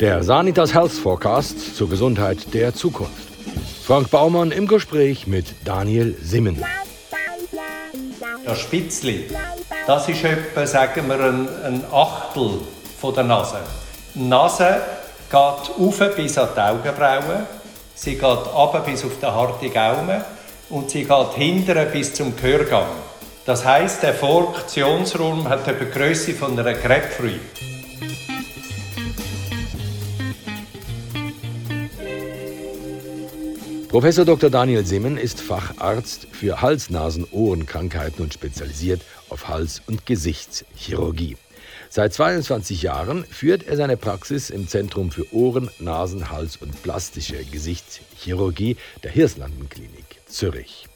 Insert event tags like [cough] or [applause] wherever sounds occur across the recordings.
Der Sanitas Health Forecast zur Gesundheit der Zukunft. Frank Baumann im Gespräch mit Daniel Simmen. Das Spitzli, das ist etwa, sagen wir, ein, ein Achtel von der Nase. Die Nase geht auf bis an die Augenbrauen, sie geht ab bis auf den harten Gaumen und sie geht hinten bis zum Gehörgang. Das heißt, der Funktionsraum hat die Größe von einer Grapefruit. Professor Dr. Daniel Simmen ist Facharzt für Hals-, Nasen-, Ohrenkrankheiten und spezialisiert auf Hals- und Gesichtschirurgie. Seit 22 Jahren führt er seine Praxis im Zentrum für Ohren-, Nasen-, Hals- und plastische Gesichtschirurgie der Hirslandenklinik Zürich.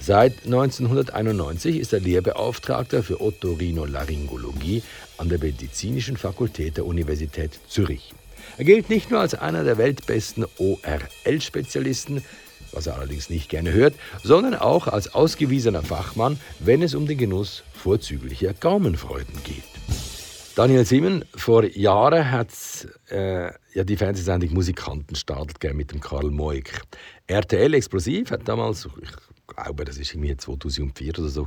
Seit 1991 ist er Lehrbeauftragter für Otorhinolaryngologie an der Medizinischen Fakultät der Universität Zürich. Er gilt nicht nur als einer der weltbesten ORL-Spezialisten, was er allerdings nicht gerne hört, sondern auch als ausgewiesener Fachmann, wenn es um den Genuss vorzüglicher Gaumenfreuden geht. Daniel Simon, vor Jahren hat äh, ja die Fernsehsendung Musikanten startet mit dem Karl Moik. RTL Explosiv hat damals, ich glaube, das ist irgendwie 2004 oder so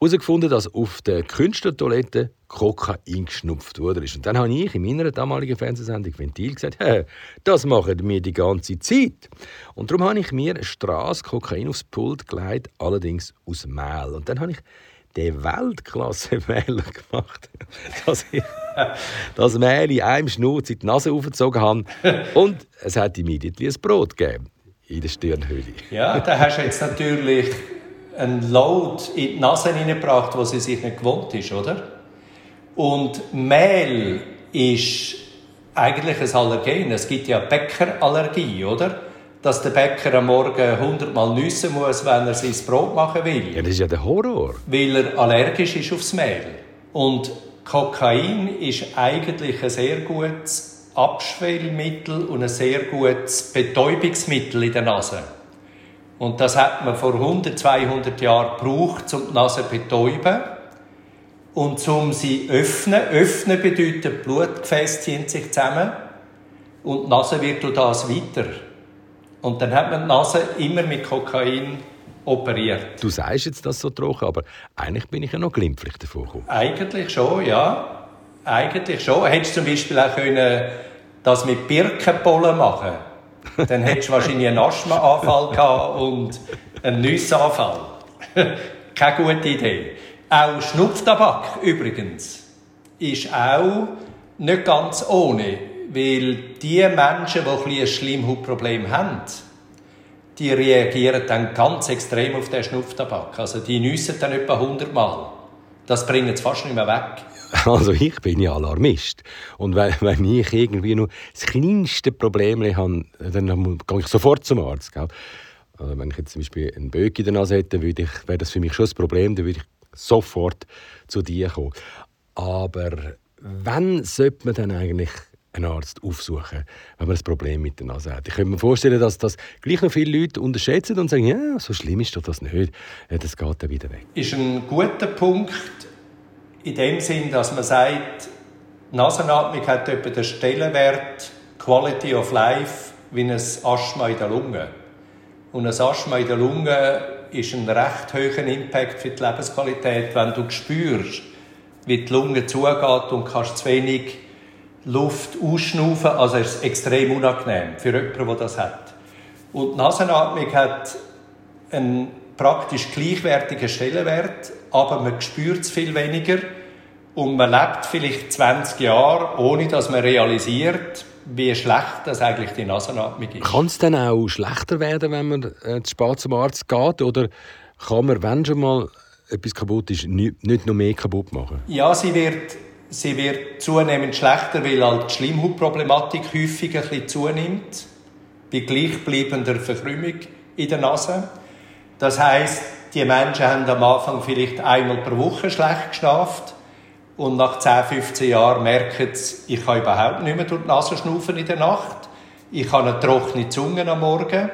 herausgefunden, dass auf der Künstlertoilette Kokain geschnupft wurde. Und dann habe ich in meiner damaligen Fernsehsendung Ventil gesagt, das machen wir die ganze Zeit. Und darum habe ich mir eine Straße Kokain aufs Pult gelegt, allerdings aus Mehl. Und dann habe ich den Weltklasse-Wähler [laughs] gemacht, dass ich [laughs] das Mehl in einem Schnurz in die Nase aufgezogen habe. Und es hat immediately ein Brot gegeben in der Stirnhöhle. Ja, da hast du jetzt natürlich einen Load in die Nase hineingebracht, wo sie sich nicht gewohnt ist, oder? Und Mehl ist eigentlich ein Allergen. Es gibt ja Bäckerallergie, oder? Dass der Bäcker am Morgen hundertmal nüssen muss, wenn er sein Brot machen will. Ja, das ist ja der Horror. Weil er allergisch ist aufs Mehl. Und Kokain ist eigentlich ein sehr gutes Abschwellmittel und ein sehr gutes Betäubungsmittel in der Nase. Und das hat man vor 100, 200 Jahren gebraucht, um die Nase zu betäuben. Und um sie zu öffnen, öffnen bedeutet, Blutgefäße ziehen sich zusammen und die Nase wird durch das weiter. Und dann hat man die Nase immer mit Kokain operiert. Du sagst jetzt das so trocken, aber eigentlich bin ich ja noch glimpflich davon gekommen. Eigentlich schon, ja. Eigentlich schon. Hättest du zum Beispiel auch können das mit Birkenpollen machen Dann hättest du wahrscheinlich einen Asthmaanfall gehabt und einen Nussanfall. [laughs] Keine gute Idee. Auch Schnupftabak übrigens ist auch nicht ganz ohne, weil die Menschen, die ein Schleimhautproblem haben, die reagieren dann ganz extrem auf den Schnupftabak. Also die nüssen dann etwa 100 Mal. Das bringt es fast nicht mehr weg. [laughs] Also ich bin ja Alarmist. Und wenn, wenn ich irgendwie nur das kleinste Problem habe, dann gehe ich sofort zum Arzt. Gell? Also wenn ich jetzt zum Beispiel einen Böck in der Nase hätte, würde ich, wäre das für mich schon ein Problem. Dann würde ich sofort zu dir kommen. Aber wann sollte man dann eigentlich einen Arzt aufsuchen, wenn man ein Problem mit der Nase hat? Ich könnte mir vorstellen, dass das gleich noch viele Leute unterschätzen und sagen, ja, so schlimm ist doch das nicht. Das geht dann wieder weg. Ist ein guter Punkt in dem Sinn, dass man sagt, Nasenatmung hat etwa den Stellenwert Quality of Life wie ein Asthma in der Lunge. Und ein Asthma in der Lunge ist ein recht hoher Impact für die Lebensqualität, wenn du spürst, wie die Lunge zugeht und kannst zu wenig Luft ausschnaufen. Also es ist extrem unangenehm für jemanden, der das hat. Und die Nasenatmung hat einen praktisch gleichwertigen Stellenwert, aber man spürt es viel weniger und man lebt vielleicht 20 Jahre, ohne dass man realisiert, wie schlecht das eigentlich die Nasenatmung ist. Kann es dann auch schlechter werden, wenn man äh, zu spät zum Arzt geht? Oder kann man, wenn schon mal etwas kaputt ist, nicht, nicht noch mehr kaputt machen? Ja, sie wird, sie wird zunehmend schlechter, weil halt die Schleimhautproblematik häufig ein bisschen zunimmt, bei gleichbleibender Verkrümmung in der Nase. Das heißt, die Menschen haben am Anfang vielleicht einmal pro Woche schlecht geschlafen und nach 10, 15 Jahren merken sie, ich kann überhaupt nicht mehr durch die Nase schnaufen in der Nacht. Ich habe eine trockene Zunge am Morgen.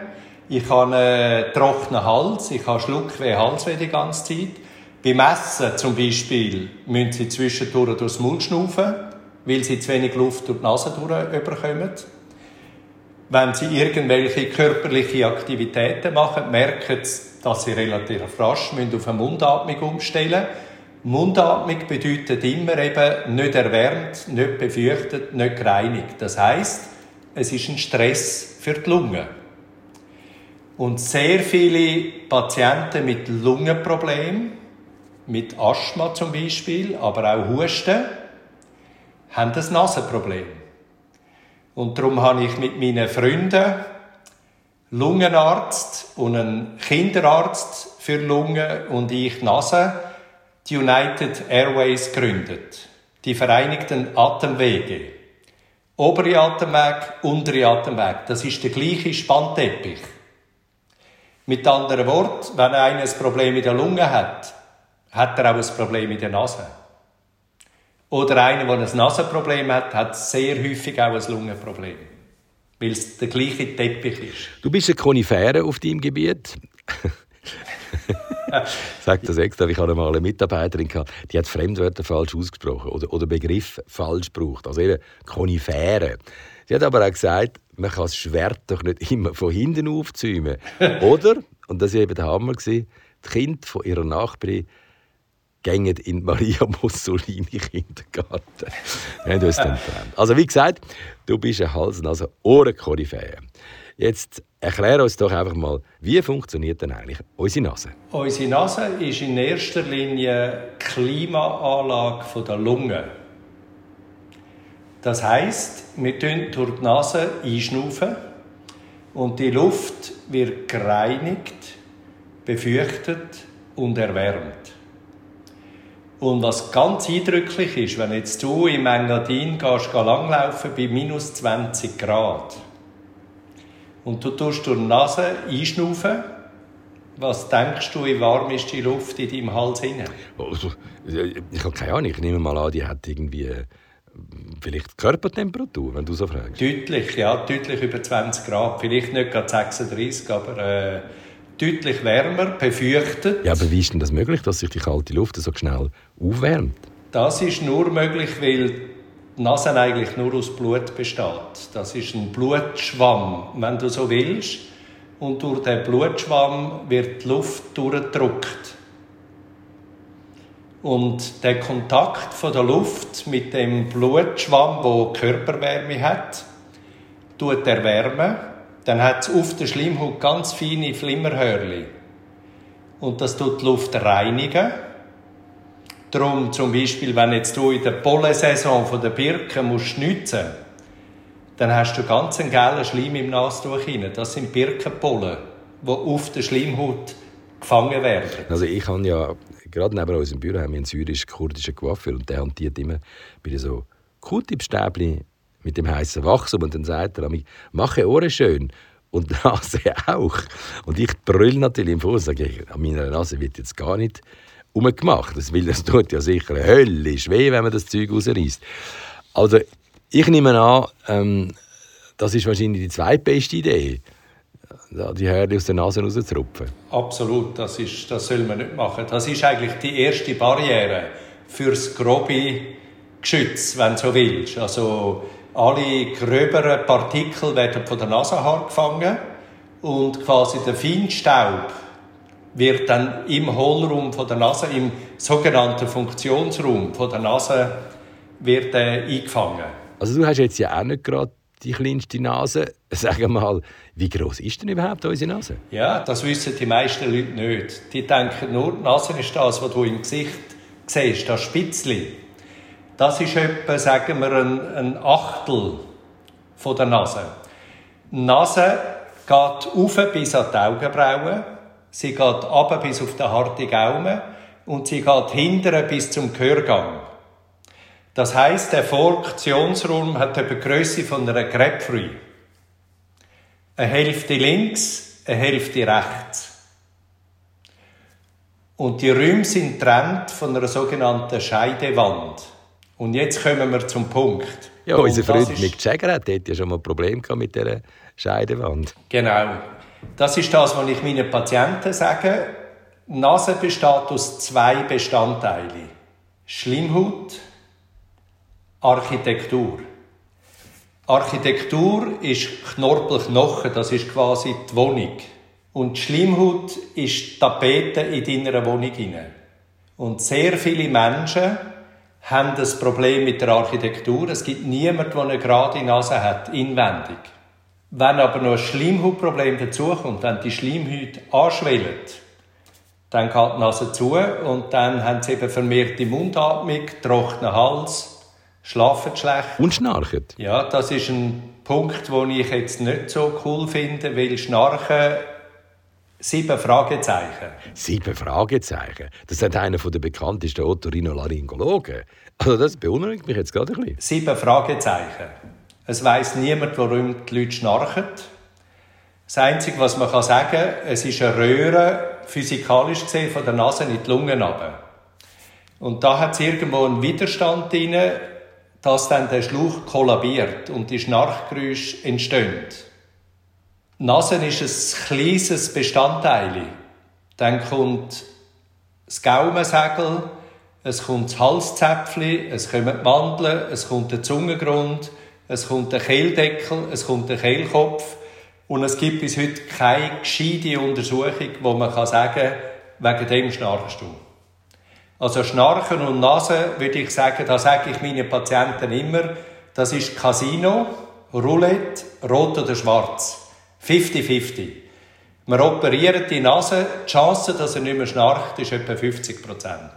Ich habe einen trockenen Hals. Ich habe Schluckweh, Halsweh die ganze Zeit. Beim Essen zum Beispiel müssen sie zwischendurch durchs Mund schnaufen. weil sie zu wenig Luft durch die Nase durchbekommen. Wenn sie irgendwelche körperliche Aktivitäten machen, merken sie, dass sie relativ rasch auf eine Mundatmung umstellen müssen. Mundatmung bedeutet immer eben nicht erwärmt, nicht befürchtet, nicht gereinigt. Das heißt, es ist ein Stress für die Lunge. Und sehr viele Patienten mit Lungenproblemen, mit Asthma zum Beispiel, aber auch Husten, haben das Nasenproblem. Und darum habe ich mit meinen Freunden Lungenarzt und einen Kinderarzt für Lungen und ich Nase die United Airways gegründet. Die Vereinigten Atemwege. Obere Atemweg, untere Atemweg. Das ist der gleiche Spannteppich. Mit anderen Worten, wenn einer ein Problem in der Lunge hat, hat er auch ein Problem in der Nase. Oder einer, der ein Nasenproblem hat, hat sehr häufig auch ein Lungenproblem. Weil es der gleiche Teppich ist. Du bist eine Konifere auf deinem Gebiet. [laughs] [laughs] ich sage das extra, ich hatte mal eine Mitarbeiterin, gehabt, die hat Fremdwörter falsch ausgesprochen oder, oder Begriff falsch gebraucht. Also eben Konifere. Sie hat aber auch gesagt, man kann das Schwert doch nicht immer von hinten aufzäumen. [laughs] Oder, und das war eben der Hammer, die Kinder von ihrer Nachbarin gehen in Maria Mussolini Kindergarten. Wir haben uns dann getrennt. Also wie gesagt, du bist ein Hals- also Ohrenkoryphäe. Jetzt erklär uns doch einfach mal, wie funktioniert denn eigentlich unsere Nase? Unsere Nase ist in erster Linie Klimaanlage der Lunge. Das heißt, wir durch die Nase einschnaufen und die Luft wird gereinigt, befürchtet und erwärmt. Und was ganz eindrücklich ist, wenn jetzt du im Engadin gehst, langlaufen bei minus 20 Grad und du tust durch die Nase einschnaufen, was denkst du, wie warm ist die Luft in deinem Hals hinein? Also, ich habe keine Ahnung. Ich nehme mal an, die hat irgendwie äh, vielleicht Körpertemperatur, wenn du so fragst. Deutlich, ja, deutlich über 20 Grad. Vielleicht nicht gerade 36, aber äh, deutlich wärmer, befürchtet. Ja, aber wie ist denn das möglich, dass sich die kalte Luft so schnell aufwärmt? Das ist nur möglich, weil die Nase eigentlich nur aus Blut besteht. Das ist ein Blutschwamm, wenn du so willst. Und durch den Blutschwamm wird die Luft durchgedrückt. Und der Kontakt von der Luft mit dem Blutschwamm, wo Körperwärme hat, tut erwärmen dann hat es auf der Schleimhaut ganz feine Flimmerhörli. Und das tut die Luft reinigen. Darum zum Beispiel, wenn jetzt du in der Pollensaison von der Birken musst schnitzen dann hast du ganz einen gelben Schleim im Nastuch hinein. Das sind Birkenpollen, die auf der Schleimhaut gefangen werden. Also ich habe ja, gerade neben unserem Büro haben wir einen syrisch-kurdischen Coiffeur und der hantiert immer bei so Kutibstäbli mit dem heißen Wachstum und dann sagt er mir, mache Ohren schön und Nase [laughs] auch. Und ich brülle natürlich im Fuß, sage ich, an meiner Nase wird jetzt gar nicht umgemacht. Das, will, das [laughs] tut ja sicher höllisch weh, wenn man das Zeug rausreißt. Also ich nehme an, ähm, das ist wahrscheinlich die zweitbeste Idee, die Hörli aus der Nase rauszurupfen. Absolut, das, ist, das soll man nicht machen. Das ist eigentlich die erste Barriere fürs grobe Geschütz, wenn du so willst. Also alle gröberen Partikel werden von der Nasenhaar gefangen und quasi der Feinstaub wird dann im Hohlraum von der Nase, im sogenannten Funktionsraum von der Nase, wird äh, eingefangen. Also du hast jetzt ja auch nicht gerade die kleinste Nase. [laughs] Sag mal, wie groß ist denn überhaupt unsere Nase? Ja, das wissen die meisten Leute nicht. Die denken nur, die Nase ist das, was du im Gesicht siehst, das Spitzli. Das ist etwa, sagen wir, ein, ein Achtel von der Nase. Die Nase geht auf bis an die Augenbrauen, sie geht ab bis auf den harten Gaumen und sie geht hinten bis zum Gehörgang. Das heißt, der Funktionsraum hat etwa die Größe von einer Grapefruit. Eine Hälfte links, eine Hälfte rechts. Und die Räume sind getrennt von einer sogenannten Scheidewand. Und jetzt kommen wir zum Punkt. Ja, unser Freund Mick Jagger hat ja schon mal ein Problem mit dieser Scheidewand. Genau. Das ist das, was ich meinen Patienten sage. Nase besteht aus zwei Bestandteilen. Schlimmhaut Architektur. Architektur ist Knorpelknochen, das ist quasi die Wohnung. Und die Schleimhaut ist die Tapete in deiner Wohnung. Und sehr viele Menschen haben das Problem mit der Architektur. Es gibt niemanden, der eine gerade Nase hat, inwendig. Wenn aber noch ein Schleimhautproblem dazukommt, wenn die Schleimhaut anschwellt, dann geht die Nase zu und dann haben sie eben vermehrte Mundatmung, trockenen Hals, schlafen schlecht. Und schnarchen. Ja, das ist ein Punkt, den ich jetzt nicht so cool finde, weil Schnarchen Sieben Fragezeichen. Sieben Fragezeichen? Das hat einer der bekanntesten Otorhinolaryngologen. Also das beunruhigt mich jetzt gerade ein bisschen. Sieben Fragezeichen. Es weiß niemand, warum die Leute schnarchen. Das Einzige, was man sagen kann, es ist eine Röhre, physikalisch gesehen, von der Nase in die Lungen runter. Und da hat es irgendwo einen Widerstand drin, dass dann der Schluch kollabiert und die Schnarchgeräusche entstehen. Die Nase ist ein kleines Bestandteil. Dann kommt das Gaumensegel, es kommt das Halszäpfchen, es kommen die Mandeln, es kommt der Zungengrund, es kommt der Kehldeckel, es kommt der Kehlkopf. Und es gibt bis heute keine gescheite Untersuchung, wo man sagen kann, wegen dem schnarchst du. Also Schnarchen und Nase, würde ich sagen, da sage ich meinen Patienten immer, das ist Casino, Roulette, rot oder schwarz. 50-50. Wir operieren die Nase, die Chance, dass er nicht mehr schnarcht, ist etwa 50 Prozent.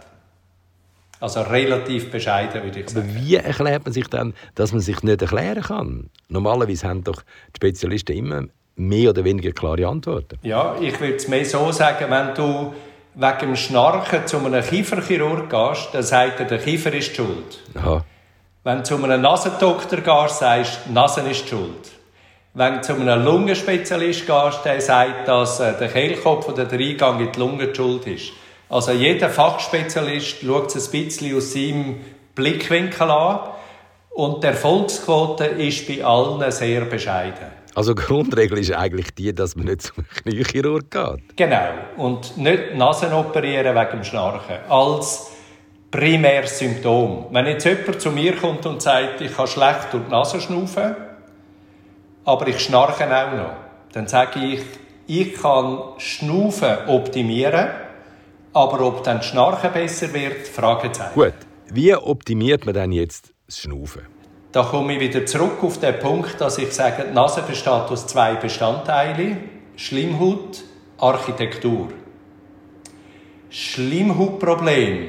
Also relativ bescheiden, würde ich sagen. Aber wie erklärt man sich dann, dass man sich nicht erklären kann? Normalerweise haben doch die Spezialisten immer mehr oder weniger klare Antworten. Ja, ich würde es mehr so sagen, wenn du wegen dem Schnarchen zu einem Kieferchirurg gehst, dann sagt er, der Kiefer ist schuld. Aha. Wenn du zu einem Nasendoktor gehst, sagst du, Nasen ist schuld. Wenn du zu einem Lungenspezialist gehst, der sagt, dass äh, der Kehlkopf oder der Eingang in die Lunge die schuld ist. Also jeder Fachspezialist schaut es ein bisschen aus seinem Blickwinkel an und die Erfolgsquote ist bei allen sehr bescheiden. Also die Grundregel ist eigentlich die, dass man nicht zum Kniechirurg geht. Genau. Und nicht Nasen operieren wegen dem Schnarchen. Als primäres Symptom. Wenn jetzt jemand zu mir kommt und sagt, ich kann schlecht durch die Nase schnaufen, aber ich schnarche auch noch. Dann sage ich, ich kann Schnaufen optimieren, aber ob dann Schnarchen besser wird, Fragezeichen. Gut, wie optimiert man denn jetzt das Schnaufen? Da komme ich wieder zurück auf den Punkt, dass ich sage, die Nase besteht aus zwei Bestandteilen. Schlimmhaut, Architektur. Schlimmhautprobleme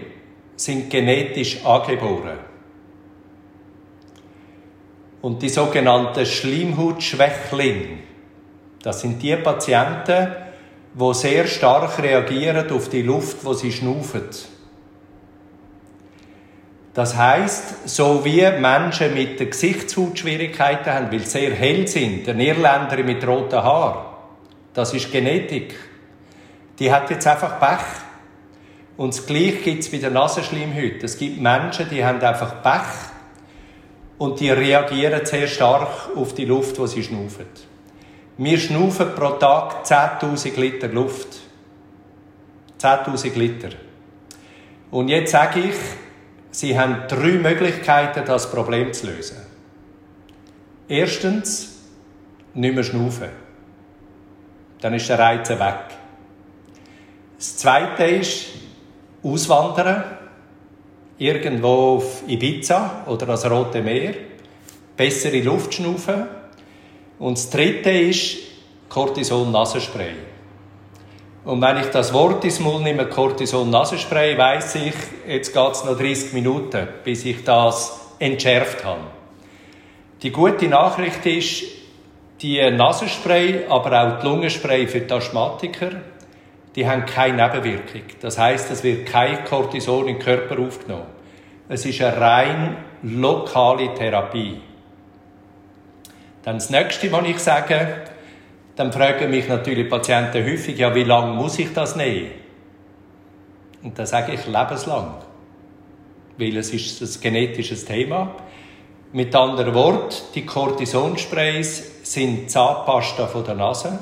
sind genetisch angeboren. Und die sogenannten Schleimhautschwächlinge, das sind die Patienten, die sehr stark reagieren auf die Luft, wo sie schnaufen. Das heißt, so wie Menschen mit der Gesichtshautschwierigkeiten haben, weil sie sehr hell sind, der Irländer mit roten Haaren, das ist Genetik. Die hat jetzt einfach Pech. Und das Gleiche gibt es bei der Nasenschleimhaut. Es gibt Menschen, die haben einfach Pech und die reagieren sehr stark auf die Luft, die sie schnaufen. Wir schnaufen pro Tag 10.000 Liter Luft. 10.000 Liter. Und jetzt sage ich, Sie haben drei Möglichkeiten, das Problem zu lösen. Erstens, nicht mehr schnaufen. Dann ist der Reiz weg. Das Zweite ist, auswandern irgendwo auf Ibiza oder das Rote Meer, bessere Luft schnaufen. Und das dritte ist Cortison-Nasenspray. Und wenn ich das Wort ins Mund nehme, Cortison-Nasenspray, weiss ich, jetzt geht es noch 30 Minuten, bis ich das entschärft habe. Die gute Nachricht ist, die Nasenspray, aber auch die Lungenspray für die Asthmatiker, die haben keine Nebenwirkung. Das heißt, es wird kein Cortison im Körper aufgenommen. Es ist eine rein lokale Therapie. Dann das nächste, was ich sage, dann fragen mich natürlich Patienten häufig, ja, wie lange muss ich das nehmen? Und dann sage ich lebenslang. Weil es ist ein genetisches Thema. Mit anderen Worten, die Cortisonsprays sind Zahnpasta von der Nase.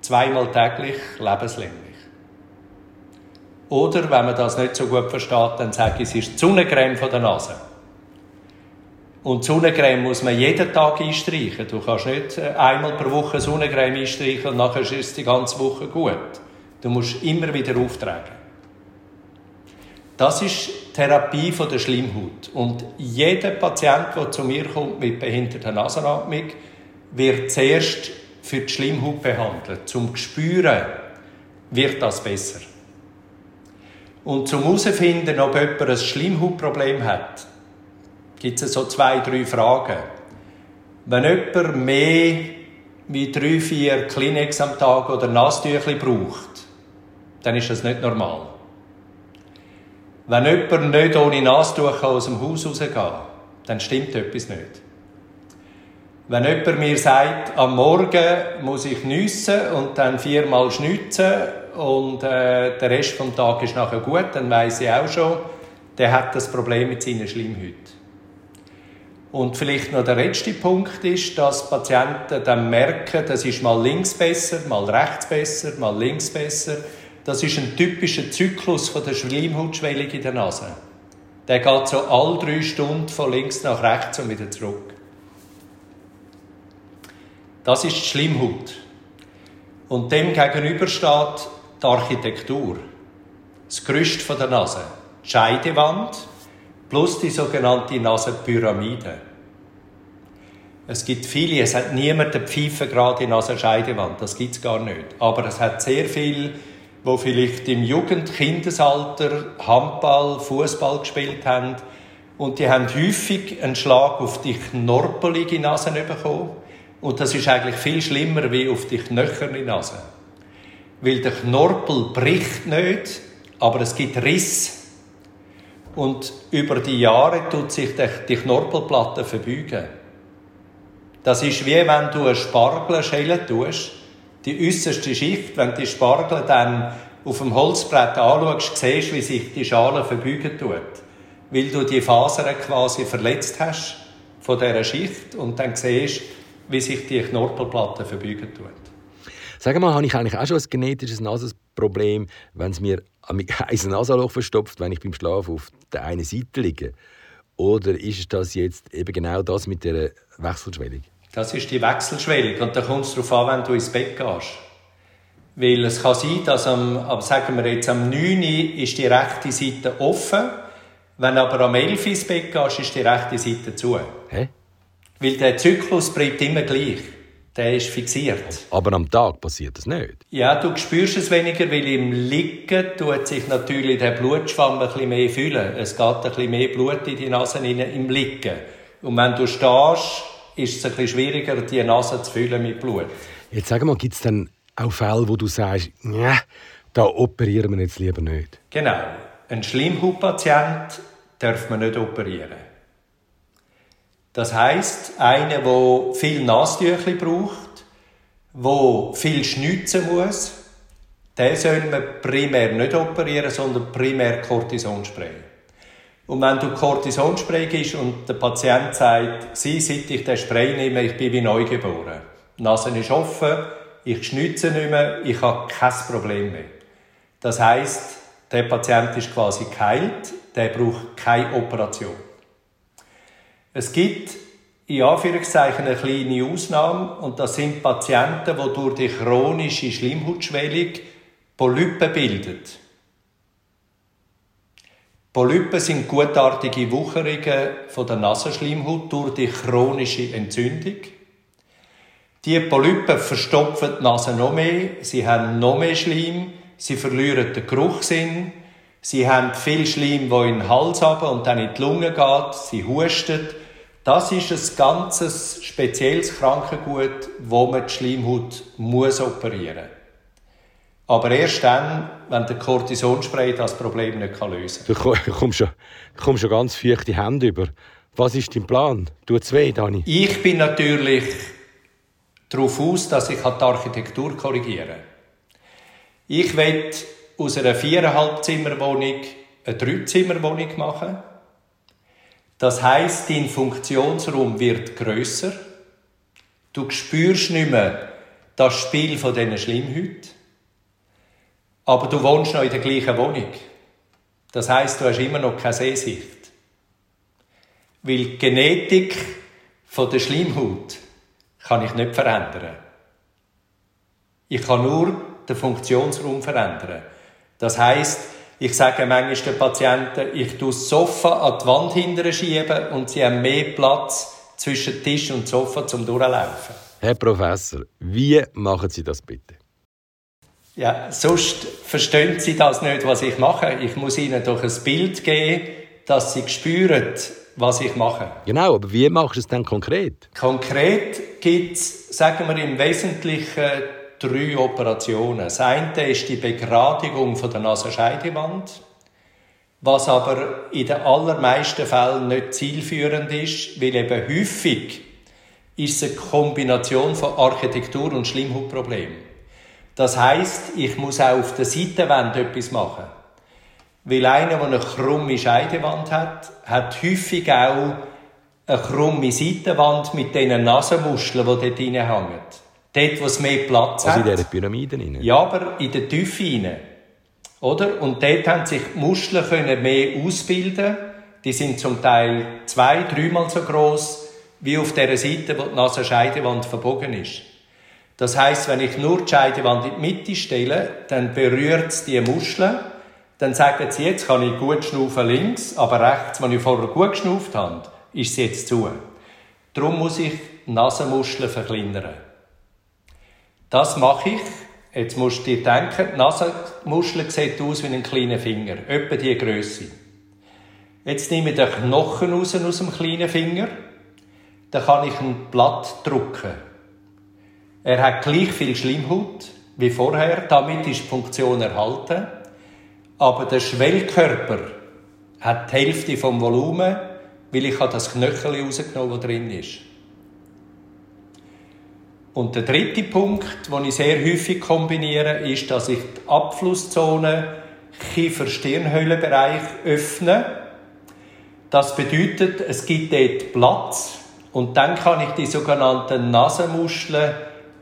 Zweimal täglich, lebenslänglich. Oder, wenn man das nicht so gut versteht, dann sage ich, es ist die Sonnencreme von der Nase. Und Sonnencreme muss man jeden Tag einstreichen. Du kannst nicht äh, einmal pro Woche Sonnencreme einstreichen und nachher ist es die ganze Woche gut. Du musst immer wieder auftragen. Das ist Therapie von der Schleimhaut. Und jeder Patient, der zu mir kommt mit behinderter Nasenatmung, wird zuerst für die Schleimhaut behandelt. Zum Spüren wird das besser. Und zum herausfinden, ob jemand ein Schleimhautproblem hat, gibt es so zwei, drei Fragen. Wenn jemand mehr wie drei, vier Kleenex am Tag oder Nasstüchli braucht, dann ist das nicht normal. Wenn jemand nicht ohne Nastuch aus dem Haus rausgehen kann, dann stimmt etwas nicht. Wenn jemand mir sagt, am Morgen muss ich nüssen und dann viermal schnitzen und äh, der Rest des Tages ist nachher gut, dann weiß ich auch schon, der hat das Problem mit seiner Schleimhaut. Und vielleicht noch der letzte Punkt ist, dass Patienten dann merken, das ist mal links besser, mal rechts besser, mal links besser. Das ist ein typischer Zyklus von der Schleimhautschwellung in der Nase. Der geht so alle drei Stunden von links nach rechts und wieder zurück. Das ist die Schleimhaut. Und dem gegenüber steht die Architektur. Das Gerüst von der Nase. Die Scheidewand plus die sogenannte Nasenpyramide. Es gibt viele, es hat niemand eine Pfeife gerade in der Nasenscheidewand, das gibt es gar nicht. Aber es hat sehr viel wo vielleicht im Jugend-Kindesalter Handball, Fußball gespielt haben und die haben häufig einen Schlag auf die knorpelige Nase bekommen und das ist eigentlich viel schlimmer wie auf die knöcherne Nase. Weil der Knorpel bricht nicht, aber es gibt Riss. Und über die Jahre tut sich die Knorpelplatte verbeugen. Das ist wie wenn du eine Spargel schälen tust die äußerste Schicht, wenn du die Spargel dann auf dem Holzbrett anschaust, siehst wie sich die Schale verbeugen tut. Weil du die Fasern quasi verletzt hast von dieser Schicht und dann siehst wie sich die Knorpelplatte verbeugen tut. Sag mal, habe ich eigentlich auch schon ein genetisches Nasenproblem, wenn es mir [laughs] ein Nasenloch verstopft, wenn ich beim Schlafen auf der einen Seite liege? Oder ist das jetzt eben genau das mit der Wechselschwellung? Das ist die Wechselschwellung. Und da kommt es darauf an, wenn du ins Bett gehst. Weil es kann sein, dass am, sagen wir jetzt am 9 Uhr ist die rechte Seite offen. Wenn aber am 11 Uhr ins Bett gehst, ist die rechte Seite zu. Hä? Weil der Zyklus bleibt immer gleich. Der ist fixiert. Aber am Tag passiert das nicht? Ja, du spürst es weniger, weil im Liegen tut sich natürlich der Blutschwamm ein bisschen mehr füllen. Es geht ein bisschen mehr Blut in die Nase rein im Liegen. Und wenn du stehst, ist es ein bisschen schwieriger, die Nase zu füllen mit Blut. Jetzt sag mal, gibt es dann auch Fälle, wo du sagst, ja, da operieren wir jetzt lieber nicht? Genau. Ein Schleimhautpatient darf man nicht operieren. Das heißt, einer, der viel Nasentücher braucht, der viel schnitzen muss, den soll man primär nicht operieren, sondern primär Cortison sprayen. Und wenn du Cortisonspray gibst und der Patient sagt, sie, seit ich den Spray nehme, ich bin wie neugeboren. Die Nase ist offen, ich schnitze nicht mehr, ich habe kein Problem mehr. Das heißt, der Patient ist quasi geheilt, der braucht keine Operation. Es gibt in Anführungszeichen eine kleine Ausnahme und das sind Patienten, die durch die chronische Schleimhautschwellung Polypen bilden. Polypen sind gutartige Wucherungen von der Nasenschleimhaut durch die chronische Entzündung. Die Polypen verstopfen die Nase noch mehr, sie haben noch mehr Schleim, sie verlieren den Geruchssinn, sie haben viel Schleim, wo in den Hals haben und dann in die Lunge geht, sie husten. Das ist ein ganzes spezielles Krankengut, wo man die Schleimhaut muss operieren muss. Aber erst dann, wenn der Cortisonspray das Problem nicht lösen kann. Du [laughs] kommst schon, kommst schon ganz feuchte Hände über. Was ist dein Plan? Tut es weh, Dani? Ich bin natürlich darauf aus, dass ich die Architektur korrigiere. Ich will aus einer viereinhalb Zimmerwohnung eine Dreizimmerwohnung machen. Das heißt, dein Funktionsraum wird größer. Du spürst nicht mehr das Spiel von diesen Schlimmhäuten. Aber du wohnst noch in der gleichen Wohnung. Das heißt, du hast immer noch keine Sehsicht. Weil die Genetik von der Schleimhaut kann ich nicht verändern. Ich kann nur den Funktionsraum verändern. Das heißt, ich sage manchmal den Patienten, ich tue das Sofa an die Wand hinterher schieben und sie haben mehr Platz zwischen Tisch und Sofa zum Durchlaufen. Herr Professor, wie machen Sie das bitte? Ja, sonst verstehen Sie das nicht, was ich mache. Ich muss Ihnen doch ein Bild geben, dass Sie spüren, was ich mache. Genau, aber wie machst du es dann konkret? Konkret gibt es, sagen wir im Wesentlichen, drei Operationen. Das eine ist die Begradigung der Nasenscheidewand, was aber in den allermeisten Fällen nicht zielführend ist, weil eben häufig ist es eine Kombination von Architektur und Schlimmhautproblem. Das heißt, ich muss auch auf der Seitenwand etwas machen. Weil einer, der eine krumme Scheidewand hat, hat häufig auch eine krumme Seitenwand mit diesen Nasenmuscheln, die dort hängen. Dort, wo es mehr Platz also hat. in dieser Pyramide rein? Ja, aber in der Tiefe rein. Oder? Und dort haben sich die Muskeln können mehr ausbilden. Die sind zum Teil zwei, dreimal so groß wie auf der Seite, wo die Nasenscheidewand verbogen ist. Das heißt, wenn ich nur die Scheidewand in die Mitte stelle, dann berührt es die Muscheln dann sagen sie, jetzt kann ich gut schnaufen links, aber rechts, wenn ich vorher gut geschnauft habe, ist sie jetzt zu. Darum muss ich die Nasenmuscheln verkleinern. Das mache ich. Jetzt musst du dir denken, die Nasenmuschel sieht aus wie ein kleiner Finger, etwa die Größe. Jetzt nehme ich den Knochen raus aus dem kleinen Finger, dann kann ich ein Blatt drucken. Er hat gleich viel Schleimhaut wie vorher, damit ist die Funktion erhalten. Aber der Schwellkörper hat die Hälfte vom Volumen, weil ich das Knöchel rausgenommen das drin ist. Und der dritte Punkt, den ich sehr häufig kombiniere, ist, dass ich die Abflusszone Kiefer-Stirnhöhlenbereich öffne. Das bedeutet, es gibt dort Platz und dann kann ich die sogenannten Nasenmuscheln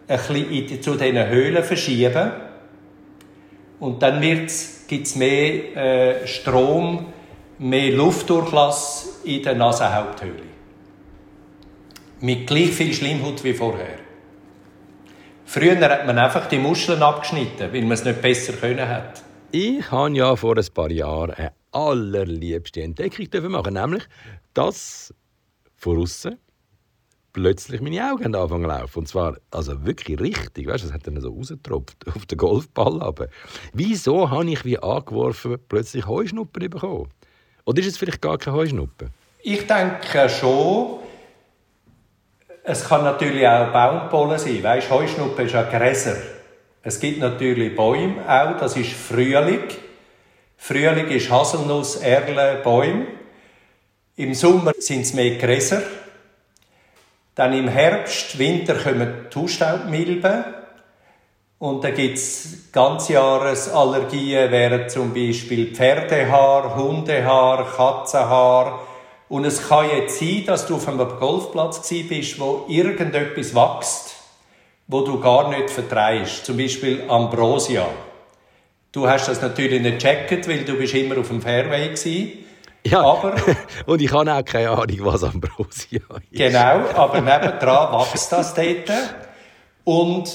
ein bisschen zu diesen Höhlen verschieben. Und dann gibt es mehr äh, Strom, mehr Luftdurchlass in der Nasenhaupthöhle. Mit gleich viel Schleimhaut wie vorher. Früher hat man einfach die Muscheln abgeschnitten, weil man es nicht besser können hat. Ich habe ja vor ein paar Jahren eine allerliebste Entdeckung machen, nämlich, dass von außen plötzlich meine Augen anfangen zu laufen. Und zwar also wirklich richtig. Weißt, das hat dann so rausgetropft auf den Golfball. Aber wieso habe ich wie angeworfen plötzlich Heuschnuppen bekommen? Oder ist es vielleicht gar keine Heuschnuppen? Ich denke schon. Es kann natürlich auch Baumpollen sein. Weißt, Heuschnuppen ist ja Gräser. Es gibt natürlich Bäume auch. Das ist Frühling. Frühling ist Haselnuss, Erle, Bäume. Im Sommer sind es mehr Gräser. Dann im Herbst, Winter kommen die Hausstaubmilben. Und dann gibt es Ganzjahresallergien, wären zum Beispiel Pferdehaar, Hundehaar, Katzenhaar. Und es kann jetzt sein, dass du auf einem Golfplatz bist, wo irgendetwas wächst, wo du gar nicht vertreibst. Zum Beispiel Ambrosia. Du hast das natürlich nicht gecheckt, weil du bist immer auf dem Fairway warst. Ja, aber, [laughs] und ich habe auch keine Ahnung, was Ambrosia ist. Genau, aber nebendran wächst das dort. Und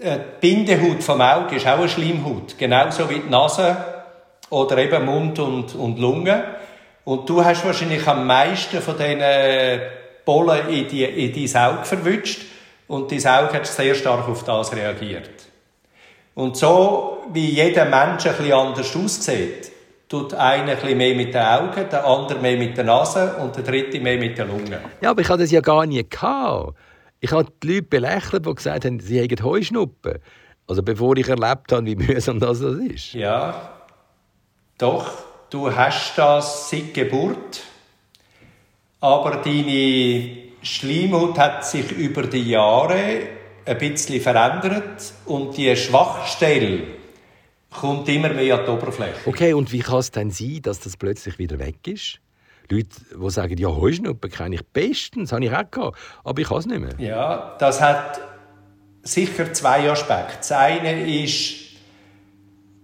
äh, die Bindehaut vom Auge ist auch eine Schleimhaut, genauso wie die Nase oder eben Mund und, und Lunge. Und du hast wahrscheinlich am meisten von diesen Pollen in, die, in dein Auge verwünscht und dein Auge hat sehr stark auf das reagiert. Und so wie jeder Mensch ein bisschen anders aussieht, tut einer ein bisschen mehr mit den Augen, der andere mehr mit der Nase und der dritte mehr mit der Lunge. Ja, aber ich hatte das ja gar nie. Gehabt. Ich habe die Leute belächelt, die gesagt haben, sie hätten Heuschnuppen. Also bevor ich erlebt habe, wie [laughs] mühsam das ist. Ja, doch, du hast das seit Geburt, aber deine Schleimhaut hat sich über die Jahre ein bisschen verändert und die Schwachstelle kommt immer mehr an die Oberfläche. Okay, und wie kann es denn sein, dass das plötzlich wieder weg ist? Leute, die sagen, ja, Heuschnuppen kenne ich bestens, habe ich auch gehabt, aber ich kann es nicht mehr. Ja, das hat sicher zwei Aspekte. Das eine ist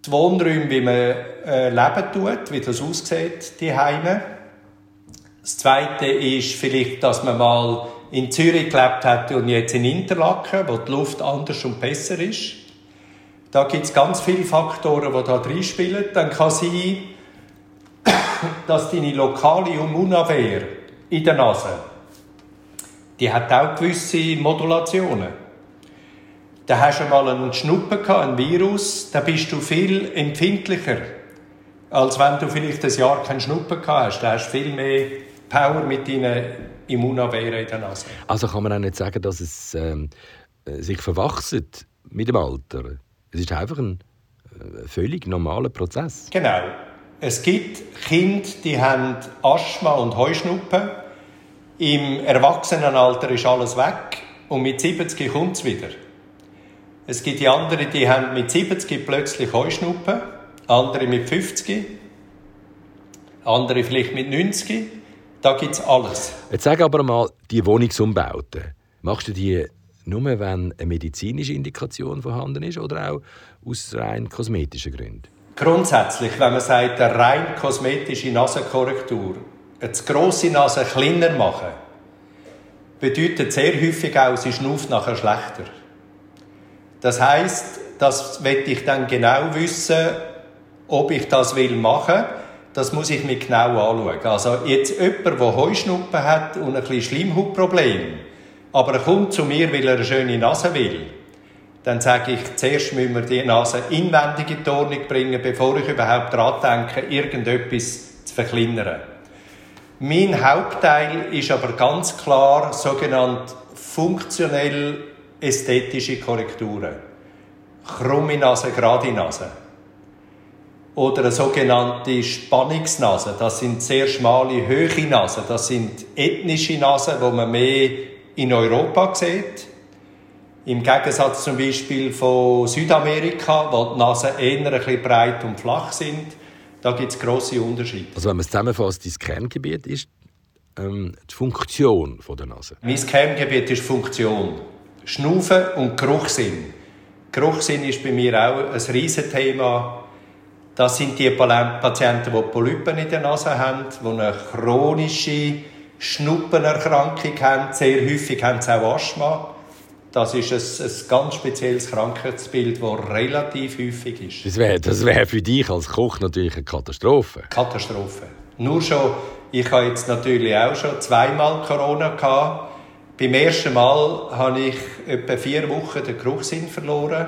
die Wohnräume, wie man äh, leben tut, wie das aussieht, die Heime. Das Zweite ist vielleicht, dass man mal in Zürich gelebt hat und jetzt in Interlaken, wo die Luft anders und besser ist. Da gibt es ganz viele Faktoren, die da reinspielen. Dann kann sein, [coughs] dass deine lokale Immunabwehr in der Nase, die hat auch gewisse Modulationen. Da hast du mal einen Schnuppen gehabt, einen Virus, da bist du viel empfindlicher, als wenn du vielleicht ein Jahr keinen Schnuppen gehabt hast. Da hast du viel mehr Power mit deinen Immunabwehren in der Nase. Also kann man auch nicht sagen, dass es ähm, sich verwachset mit dem Alter. Es ist einfach ein äh, völlig normaler Prozess. Genau. Es gibt Kinder, die haben Asthma und Heuschnuppen. Im Erwachsenenalter ist alles weg und mit 70 kommt es wieder. Es gibt die anderen, die haben mit 70 plötzlich Heuschnuppen, andere mit 50, andere vielleicht mit 90. Da gibt es alles. Jetzt sag aber mal, die Wohnungsumbauten, machst du die nur, wenn eine medizinische Indikation vorhanden ist oder auch aus rein kosmetischen Gründen? Grundsätzlich, wenn man sagt, eine rein kosmetische Nasenkorrektur, eine zu grosse Nase kleiner machen, bedeutet sehr häufig auch, sie schnauft nachher schlechter. Das heißt, das möchte ich dann genau wissen, ob ich das will machen. Das muss ich mir genau anschauen. Also jetzt jemand, der Heuschnuppen hat und ein bisschen Schleimhautproblem, aber er kommt zu mir, weil er eine schöne Nase will, dann sage ich, zuerst müssen wir die Nase inwendig in die Ordnung bringen, bevor ich überhaupt daran denke, irgendetwas zu verkleinern. Mein Hauptteil ist aber ganz klar sogenannt funktionell ästhetische Korrekturen. Krumme Nase, gerade Nase. Oder eine sogenannte Spannungsnase. Das sind sehr schmale, hohe Nasen. Das sind ethnische Nasen, die man mehr in Europa sieht. Im Gegensatz zum Beispiel von Südamerika, wo die Nasen eher ein bisschen breit und flach sind. Da gibt es grosse Unterschiede. Also wenn man es zusammenfasst, dein Kerngebiet ist ähm, die Funktion der Nase? Mein Kerngebiet ist Funktion. Schnaufen und Geruchssinn. Geruchssinn ist bei mir auch ein Riesenthema. Das sind die Patienten, die Polypen in der Nase haben, die eine chronische Schnuppenerkrankung haben. Sehr häufig haben sie auch Asthma. Das ist ein, ein ganz spezielles Krankheitsbild, das relativ häufig ist. Das wäre das wär für dich als Koch natürlich eine Katastrophe. Katastrophe. Nur schon, ich habe jetzt natürlich auch schon zweimal Corona gehabt beim ersten Mal habe ich etwa vier Wochen den Geruchssinn verloren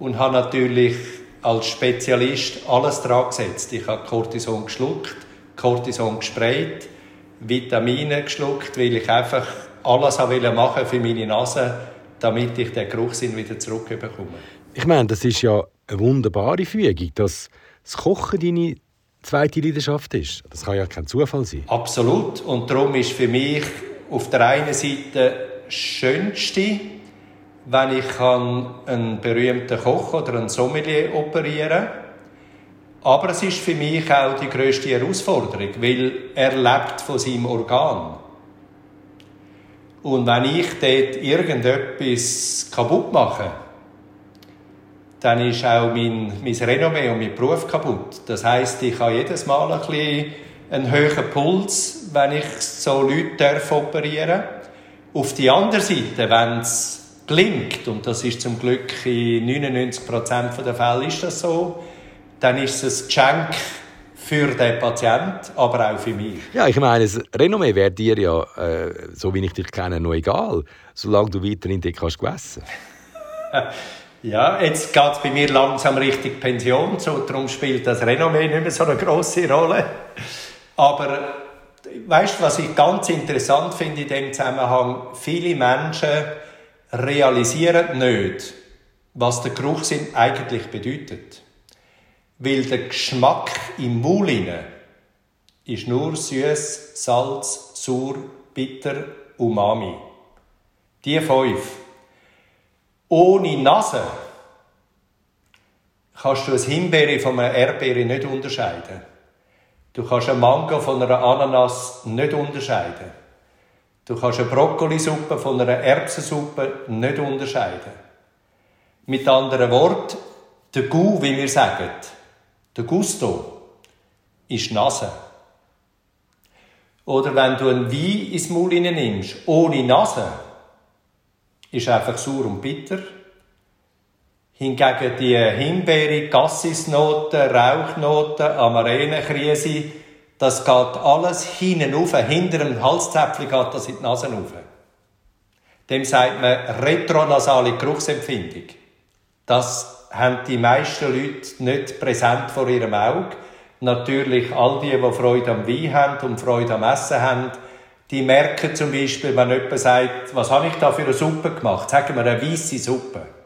und habe natürlich als Spezialist alles dran gesetzt. Ich habe Cortison geschluckt, Cortison gesprayt, Vitamine geschluckt, weil ich einfach alles machen für meine Nase, damit ich den Geruchssinn wieder zurückbekomme. Ich meine, das ist ja eine wunderbare Fügung, dass das Kochen deine zweite Leidenschaft ist. Das kann ja kein Zufall sein. Absolut. Und darum ist für mich auf der einen Seite Schönste, wenn ich einen berühmten Koch oder einen Sommelier operieren kann. Aber es ist für mich auch die grösste Herausforderung, weil er lebt von seinem Organ. Und wenn ich dort irgendetwas kaputt mache, dann ist auch mein, mein Renommee und mein Beruf kaputt. Das heißt, ich habe jedes Mal ein bisschen einen hohen Puls, wenn ich so Leute darf operieren Auf die andere Seite, wenn es gelingt, und das ist zum Glück in 99% der Fälle ist das so, dann ist es ein Geschenk für den Patienten, aber auch für mich. Ja, ich meine, das Renommee wäre dir ja, äh, so wie ich dich kenne, noch egal, solange du weiterhin dort kannst gewässen. [laughs] ja, jetzt geht es bei mir langsam Richtung Pension, so, darum spielt das Renommee nicht mehr so eine grosse Rolle. Aber weißt du, was ich ganz interessant finde in dem Zusammenhang? Viele Menschen realisieren nicht, was der Geruchssinn eigentlich bedeutet. Weil der Geschmack im Maul ist nur süß, Salz, sauer, bitter, umami. Die fünf. Ohne Nase kannst du ein Himbeere von einer Erdbeere nicht unterscheiden. Du kannst einen Mango von einer Ananas nicht unterscheiden. Du kannst eine Brokkolisuppe von einer Erbsensuppe nicht unterscheiden. Mit anderen Worten, der Gu, wie wir sagen, der Gusto, ist Nase. Oder wenn du einen Wein ins Maul nimmst, ohne Nase, ist einfach sauer und bitter. Hingegen die Himbeere, Gassisnoten, Rauchnoten, Amarenenkrise, das geht alles hinten rauf, hinter dem Halszäpfchen geht das in die Nase rauf. Dem sagt man retronasale Geruchsempfindung. Das haben die meisten Leute nicht präsent vor ihrem Auge. Natürlich all die, die Freude am Wein haben und Freude am Essen haben, die merken zum Beispiel, wenn jemand sagt, was habe ich da für eine Suppe gemacht? Sagen wir eine weiße Suppe.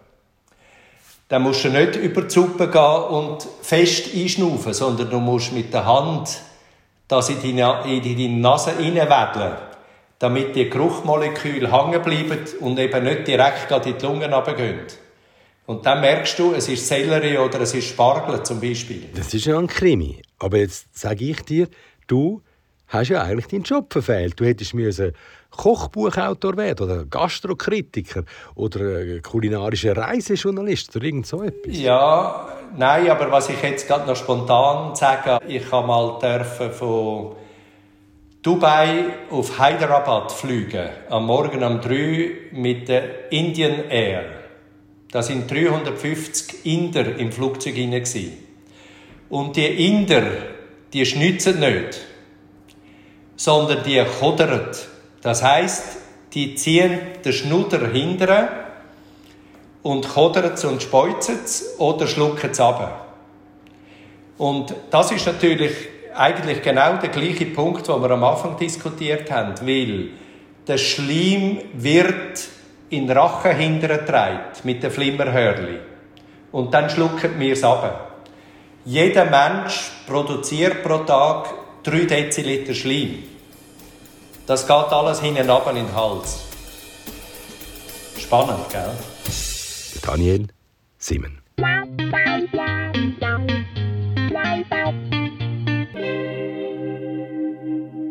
Dann musst du nicht über die Suppe gehen und fest einschnaufen, sondern du musst mit der Hand das in deine, in deine Nase reinwedeln, damit die Geruchmoleküle hängen bleiben und eben nicht direkt in die Lungen runtergehen. Und dann merkst du, es ist Sellerie oder es ist Spargel zum Beispiel. Das ist ja ein Krimi. Aber jetzt sage ich dir, du hast ja eigentlich deinen Job verfehlt. Du hättest müssen Kochbuchautor werden oder Gastrokritiker oder kulinarischer Reisejournalist oder irgend so etwas. Ja, nein, aber was ich jetzt gerade noch spontan sage, ich habe mal dürfen von Dubai auf Hyderabad fliegen, am Morgen um 3 mit der Indian Air. Da sind 350 Inder im Flugzeug hinein. Und die Inder, die schnitzen nicht, sondern die kodern. Das heißt, die ziehen den Schnuder hinterher und kodern es und speuzen es oder schlucken es ab. Und das ist natürlich eigentlich genau der gleiche Punkt, den wir am Anfang diskutiert haben, weil der Schleim wird in Rachen hintergetragen mit den Flimmerhörli. Und dann schlucken wir es ab. Jeder Mensch produziert pro Tag 3 Deziliter Schleim. Das geht alles hinten ab in den Hals. Spannend, gell? Daniel Simon.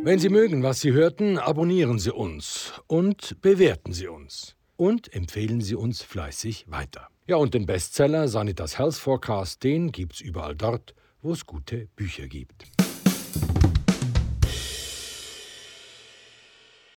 Wenn Sie mögen, was Sie hörten, abonnieren Sie uns und bewerten Sie uns und empfehlen Sie uns fleißig weiter. Ja, und den Bestseller Sanitas Health Forecast, den gibt's überall dort, wo es gute Bücher gibt.